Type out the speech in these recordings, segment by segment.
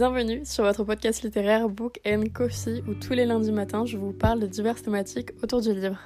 Bienvenue sur votre podcast littéraire Book and Coffee où tous les lundis matins je vous parle de diverses thématiques autour du livre.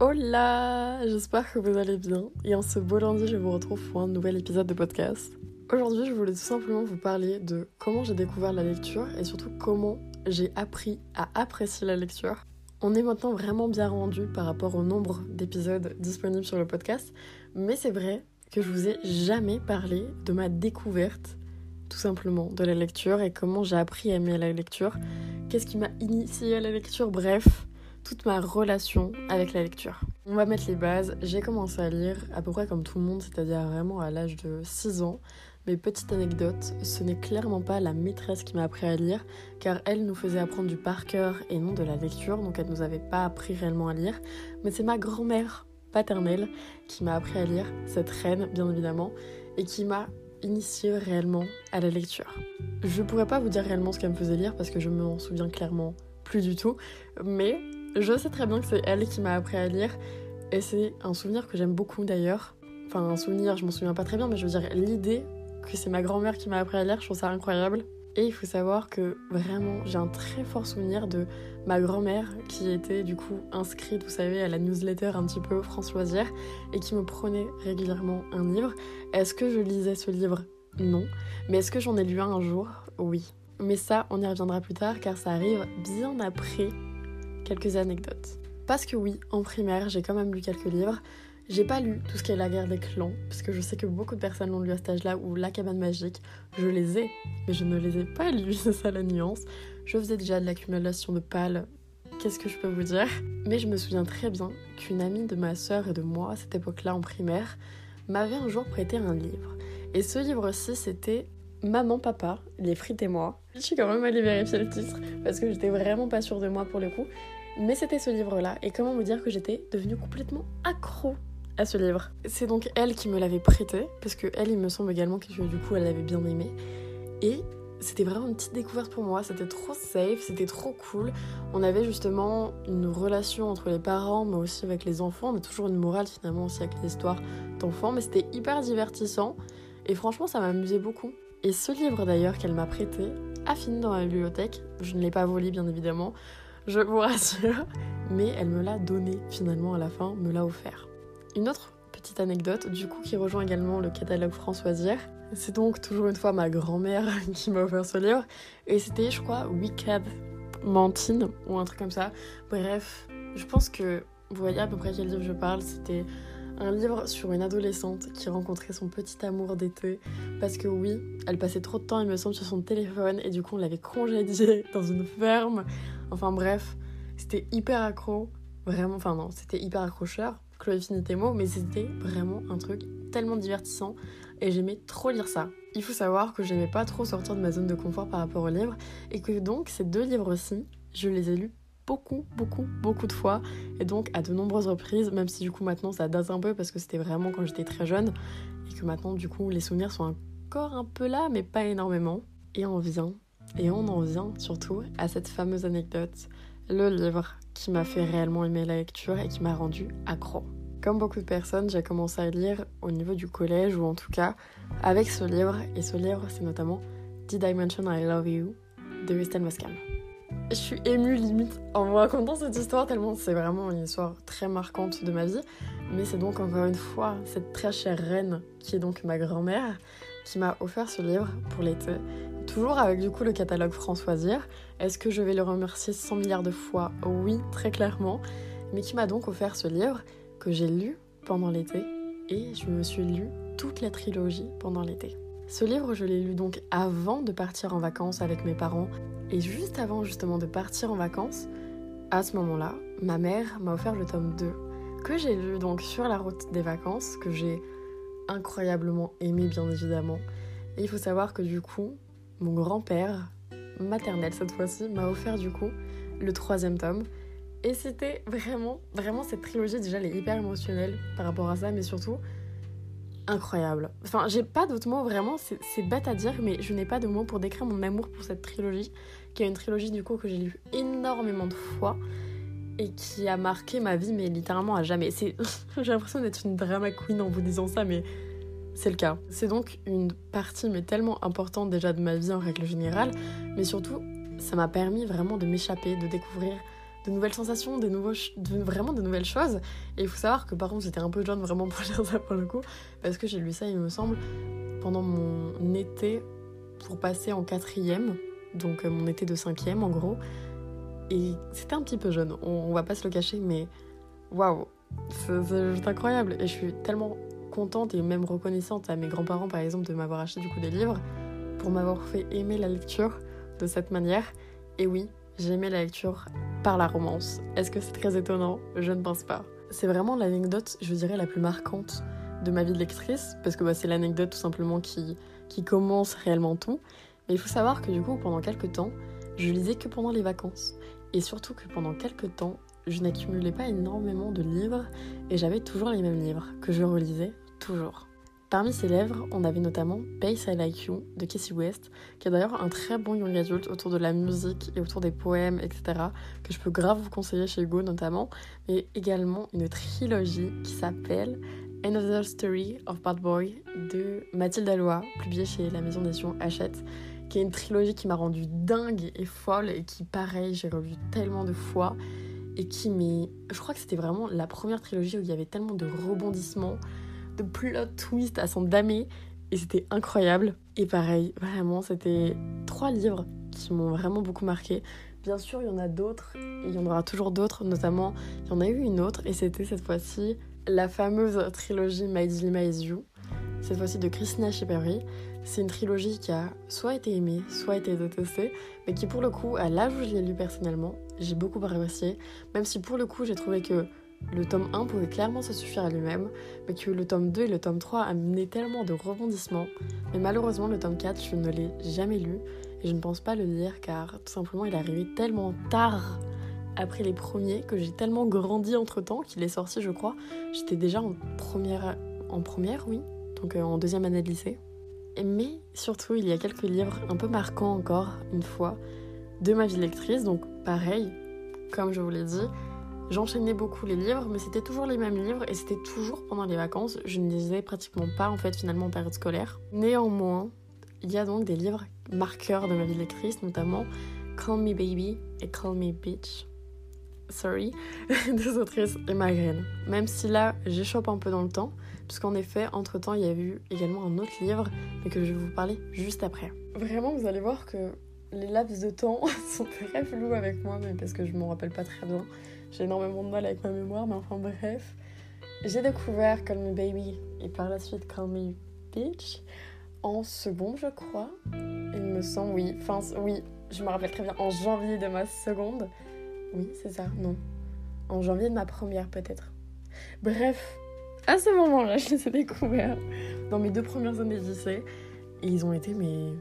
Hola, j'espère que vous allez bien et en ce beau lundi je vous retrouve pour un nouvel épisode de podcast. Aujourd'hui je voulais tout simplement vous parler de comment j'ai découvert la lecture et surtout comment j'ai appris à apprécier la lecture. On est maintenant vraiment bien rendu par rapport au nombre d'épisodes disponibles sur le podcast, mais c'est vrai que je vous ai jamais parlé de ma découverte tout simplement de la lecture et comment j'ai appris à aimer la lecture, qu'est-ce qui m'a initié à la lecture, bref, toute ma relation avec la lecture. On va mettre les bases. J'ai commencé à lire à peu près comme tout le monde, c'est-à-dire vraiment à l'âge de 6 ans. Mais petite anecdote, ce n'est clairement pas la maîtresse qui m'a appris à lire, car elle nous faisait apprendre du par cœur et non de la lecture, donc elle nous avait pas appris réellement à lire. Mais c'est ma grand-mère paternelle qui m'a appris à lire, cette reine bien évidemment, et qui m'a initié réellement à la lecture. Je pourrais pas vous dire réellement ce qu'elle me faisait lire parce que je m'en souviens clairement plus du tout, mais je sais très bien que c'est elle qui m'a appris à lire, et c'est un souvenir que j'aime beaucoup d'ailleurs. Enfin, un souvenir, je m'en souviens pas très bien, mais je veux dire, l'idée que c'est ma grand-mère qui m'a appris à lire, je trouve ça incroyable. Et il faut savoir que vraiment, j'ai un très fort souvenir de ma grand-mère qui était du coup inscrite, vous savez, à la newsletter un petit peu Françoisière et qui me prenait régulièrement un livre. Est-ce que je lisais ce livre? Non. Mais est-ce que j'en ai lu un un jour? Oui. Mais ça, on y reviendra plus tard car ça arrive bien après quelques anecdotes. Parce que oui, en primaire, j'ai quand même lu quelques livres. J'ai pas lu tout ce qui est la guerre des clans, parce que je sais que beaucoup de personnes l'ont lu à cet âge-là, ou la cabane magique. Je les ai, mais je ne les ai pas lus, c'est ça la nuance. Je faisais déjà de l'accumulation de pales, qu'est-ce que je peux vous dire? Mais je me souviens très bien qu'une amie de ma sœur et de moi, à cette époque-là en primaire, m'avait un jour prêté un livre. Et ce livre-ci, c'était Maman, Papa, les frites et moi. Je suis quand même allée vérifier le titre, parce que j'étais vraiment pas sûre de moi pour le coup. Mais c'était ce livre-là, et comment vous dire que j'étais devenue complètement accro à ce livre. C'est donc elle qui me l'avait prêté, parce que elle, il me semble également que du coup, elle l'avait bien aimé. Et c'était vraiment une petite découverte pour moi, c'était trop safe, c'était trop cool. On avait justement une relation entre les parents, mais aussi avec les enfants. On a toujours une morale finalement aussi avec les histoires d'enfants, mais c'était hyper divertissant. Et franchement, ça m'amusait beaucoup. Et ce livre d'ailleurs qu'elle m'a prêté a fini dans la bibliothèque. Je ne l'ai pas volé bien évidemment, je vous rassure. Mais elle me l'a donné finalement à la fin, me l'a offert. Une autre petite anecdote, du coup, qui rejoint également le catalogue Françoisière. C'est donc toujours une fois ma grand-mère qui m'a offert ce livre. Et c'était, je crois, Wicked Mantine ou un truc comme ça. Bref, je pense que vous voyez à peu près quel livre je parle. C'était un livre sur une adolescente qui rencontrait son petit amour d'été. Parce que oui, elle passait trop de temps, il me semble, sur son téléphone. Et du coup, on l'avait congédiée dans une ferme. Enfin bref, c'était hyper accro. Vraiment, enfin non, c'était hyper accrocheur. Chloé Finitemo, mais c'était vraiment un truc tellement divertissant et j'aimais trop lire ça. Il faut savoir que j'aimais pas trop sortir de ma zone de confort par rapport aux livres et que donc ces deux livres-ci, je les ai lus beaucoup, beaucoup, beaucoup de fois et donc à de nombreuses reprises, même si du coup maintenant ça date un peu parce que c'était vraiment quand j'étais très jeune et que maintenant du coup les souvenirs sont encore un peu là mais pas énormément. Et on vient, et on en vient surtout à cette fameuse anecdote, le livre qui m'a fait réellement aimer la lecture et qui m'a rendu accro. Comme beaucoup de personnes, j'ai commencé à lire au niveau du collège ou en tout cas avec ce livre et ce livre c'est notamment Did I Mention I Love You de Weston Mascam. Je suis émue limite en vous racontant cette histoire tellement c'est vraiment une histoire très marquante de ma vie. Mais c'est donc encore une fois cette très chère reine qui est donc ma grand-mère qui m'a offert ce livre pour l'été. Toujours avec du coup le catalogue Françoisière. Est-ce que je vais le remercier 100 milliards de fois? Oui, très clairement. Mais qui m'a donc offert ce livre que j'ai lu pendant l'été et je me suis lu toute la trilogie pendant l'été. Ce livre, je l'ai lu donc avant de partir en vacances avec mes parents et juste avant justement de partir en vacances. À ce moment-là, ma mère m'a offert le tome 2 que j'ai lu donc sur la route des vacances, que j'ai incroyablement aimé bien évidemment. Et il faut savoir que du coup, mon grand-père, maternel cette fois-ci, m'a offert du coup le troisième tome et c'était vraiment, vraiment cette trilogie, déjà elle est hyper émotionnelle par rapport à ça, mais surtout, incroyable. Enfin, j'ai pas d'autres mots vraiment, c'est bête à dire, mais je n'ai pas de mots pour décrire mon amour pour cette trilogie, qui est une trilogie du coup que j'ai lue énormément de fois et qui a marqué ma vie, mais littéralement à jamais. j'ai l'impression d'être une drama queen en vous disant ça, mais c'est le cas. C'est donc une partie mais tellement importante déjà de ma vie en règle générale, mais surtout ça m'a permis vraiment de m'échapper, de découvrir de nouvelles sensations, de, vraiment de nouvelles choses. Et il faut savoir que par contre j'étais un peu jeune vraiment pour lire ça pour le coup, parce que j'ai lu ça il me semble pendant mon été pour passer en quatrième, donc euh, mon été de cinquième en gros. Et c'était un petit peu jeune, on, va pas se le cacher, mais waouh, c'est incroyable. Et je suis tellement contente et même reconnaissante à mes grands-parents par exemple de m'avoir acheté du coup des livres pour m'avoir fait aimer la lecture de cette manière. Et oui, j'ai aimé la lecture par la romance. Est-ce que c'est très étonnant? Je ne pense pas. C'est vraiment l'anecdote, je dirais, la plus marquante de ma vie de lectrice, parce que bah, c'est l'anecdote tout simplement qui, qui commence réellement tout. Mais il faut savoir que du coup, pendant quelques temps, je lisais que pendant les vacances. Et surtout que pendant quelques temps, je n'accumulais pas énormément de livres et j'avais toujours les mêmes livres que je relisais Parmi ces livres, on avait notamment Base I Like You de Casey West, qui est d'ailleurs un très bon young adult autour de la musique et autour des poèmes, etc., que je peux grave vous conseiller chez Go notamment, mais également une trilogie qui s'appelle Another Story of Bad Boy de Mathilde Alloy, publiée chez la maison d'édition Hachette, qui est une trilogie qui m'a rendue dingue et folle et qui, pareil, j'ai revu tellement de fois et qui m'est. Je crois que c'était vraiment la première trilogie où il y avait tellement de rebondissements de plot twist à son damé et c'était incroyable. Et pareil, vraiment, c'était trois livres qui m'ont vraiment beaucoup marqué. Bien sûr, il y en a d'autres, et il y en aura toujours d'autres, notamment, il y en a eu une autre, et c'était cette fois-ci la fameuse trilogie My Dilemma Is You, cette fois-ci de Christina Schipperry. C'est une trilogie qui a soit été aimée, soit été détestée, mais qui pour le coup, à l'âge où je l'ai lu personnellement, j'ai beaucoup apprécié, même si pour le coup j'ai trouvé que le tome 1 pouvait clairement se suffire à lui-même, mais que le tome 2 et le tome 3 amenaient tellement de rebondissements. Mais malheureusement, le tome 4, je ne l'ai jamais lu et je ne pense pas le lire car tout simplement il est arrivé tellement tard après les premiers que j'ai tellement grandi entre temps qu'il est sorti, je crois. J'étais déjà en première, en première, oui, donc euh, en deuxième année de lycée. Mais surtout, il y a quelques livres un peu marquants encore, une fois, de ma vie lectrice. Donc pareil, comme je vous l'ai dit, J'enchaînais beaucoup les livres, mais c'était toujours les mêmes livres et c'était toujours pendant les vacances. Je ne lisais pratiquement pas en fait finalement en période scolaire. Néanmoins, il y a donc des livres marqueurs de ma vie lectrice, notamment Call Me Baby et Call Me Bitch. Sorry, des autrices et Graine. Même si là, j'échoppe un peu dans le temps, puisqu'en effet, entre temps, il y a eu également un autre livre, mais que je vais vous parler juste après. Vraiment, vous allez voir que les laps de temps sont très flous avec moi, mais parce que je m'en rappelle pas très bien. J'ai énormément de mal avec ma mémoire, mais enfin bref. J'ai découvert Call Me Baby et par la suite Call Me Bitch en second, je crois. Il me semble, oui. Enfin, oui, je me rappelle très bien. En janvier de ma seconde. Oui, c'est ça, non. En janvier de ma première, peut-être. Bref, à ce moment-là, je les ai découverts dans mes deux premières années de lycée. Et ils ont été, mais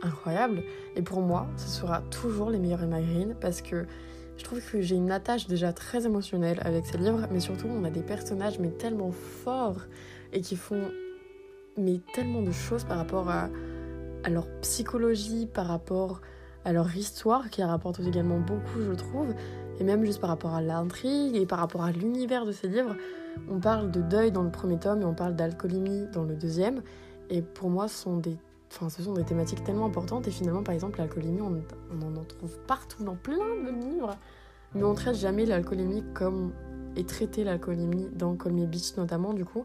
incroyables. Et pour moi, ce sera toujours les meilleurs Emma Green parce que je trouve que j'ai une attache déjà très émotionnelle avec ces livres, mais surtout on a des personnages mais tellement forts et qui font mais tellement de choses par rapport à, leur psychologie, par rapport à leur histoire qui rapporte également beaucoup je trouve, et même juste par rapport à l'intrigue et par rapport à l'univers de ces livres. On parle de deuil dans le premier tome et on parle d'alcoolémie dans le deuxième, et pour moi ce sont des Enfin, ce sont des thématiques tellement importantes et finalement, par exemple, l'alcoolémie, on, en trouve partout dans plein de livres. Mais on traite jamais l'alcoolémie comme est traité l'alcoolémie dans Me Beach notamment, du coup.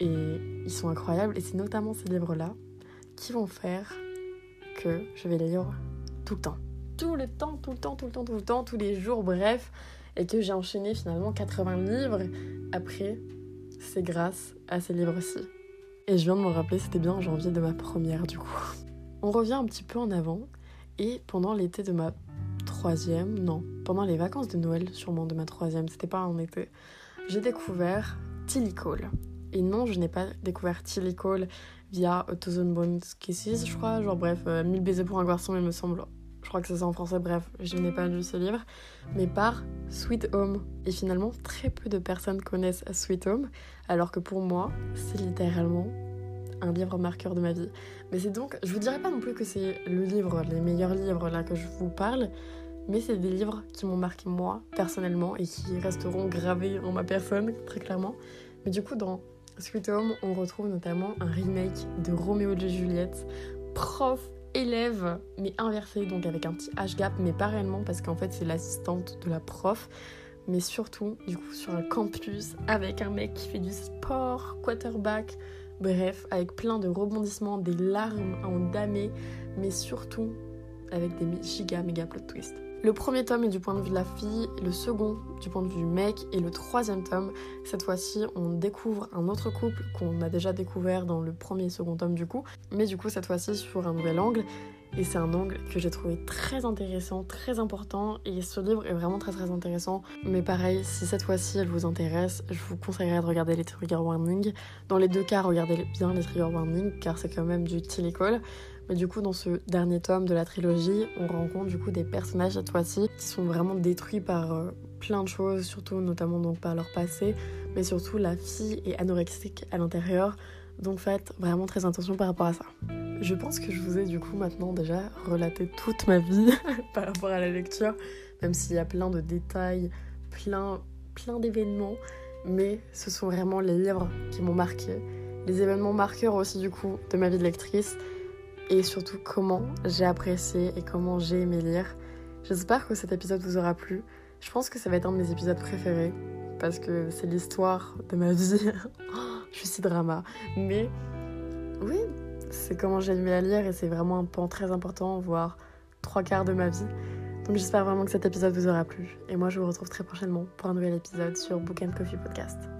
Et ils sont incroyables et c'est notamment ces livres-là qui vont faire que je vais les lire tout le temps. Tout le temps, tout le temps, tout le temps, tout le temps, tous les jours, bref. Et que j'ai enchaîné finalement 80 livres. Après, c'est grâce à ces livres-ci. Et je viens de me rappeler, c'était bien en janvier de ma première du coup. On revient un petit peu en avant. Et pendant l'été de ma troisième, non, pendant les vacances de Noël sûrement de ma troisième, c'était pas en été, j'ai découvert Tilly Cole. Et non, je n'ai pas découvert Tilly Cole via A Thousand Bones Kisses, je crois. Genre bref, euh, Mille baisers pour un garçon, il me semble. Je crois que c'est ça en français, bref, je n'ai pas lu ce livre, mais par Sweet Home. Et finalement, très peu de personnes connaissent Sweet Home, alors que pour moi, c'est littéralement un livre marqueur de ma vie. Mais c'est donc, je vous dirais pas non plus que c'est le livre, les meilleurs livres là que je vous parle, mais c'est des livres qui m'ont marqué moi personnellement et qui resteront gravés en ma personne très clairement. Mais du coup, dans Sweet Home, on retrouve notamment un remake de Roméo et Juliette, prof élève mais inversé donc avec un petit âge gap mais pas réellement parce qu'en fait c'est l'assistante de la prof mais surtout du coup sur un campus avec un mec qui fait du sport quarterback Bref, avec plein de rebondissements, des larmes à en damer, mais surtout avec des giga méga plot twists. Le premier tome est du point de vue de la fille, le second du point de vue du mec, et le troisième tome, cette fois-ci, on découvre un autre couple qu'on a déjà découvert dans le premier et second tome du coup, mais du coup cette fois-ci sur un nouvel angle, et c'est un angle que j'ai trouvé très intéressant, très important. Et ce livre est vraiment très très intéressant. Mais pareil, si cette fois-ci elle vous intéresse, je vous conseillerais de regarder les trigger warnings. Dans les deux cas, regardez bien les trigger warnings car c'est quand même du télécole. Mais du coup, dans ce dernier tome de la trilogie, on rencontre du coup des personnages cette fois-ci qui sont vraiment détruits par euh, plein de choses, surtout notamment donc par leur passé, mais surtout la fille est anorexique à l'intérieur. Donc faites vraiment très attention par rapport à ça. Je pense que je vous ai du coup maintenant déjà relaté toute ma vie par rapport à la lecture, même s'il y a plein de détails, plein, plein d'événements, mais ce sont vraiment les livres qui m'ont marqué, les événements marqueurs aussi du coup de ma vie de lectrice, et surtout comment j'ai apprécié et comment j'ai aimé lire. J'espère que cet épisode vous aura plu. Je pense que ça va être un de mes épisodes préférés, parce que c'est l'histoire de ma vie. je suis si drama. Mais oui, c'est comment j'ai aimé à lire et c'est vraiment un pan très important, voire trois quarts de ma vie. Donc j'espère vraiment que cet épisode vous aura plu. Et moi je vous retrouve très prochainement pour un nouvel épisode sur Book and Coffee Podcast.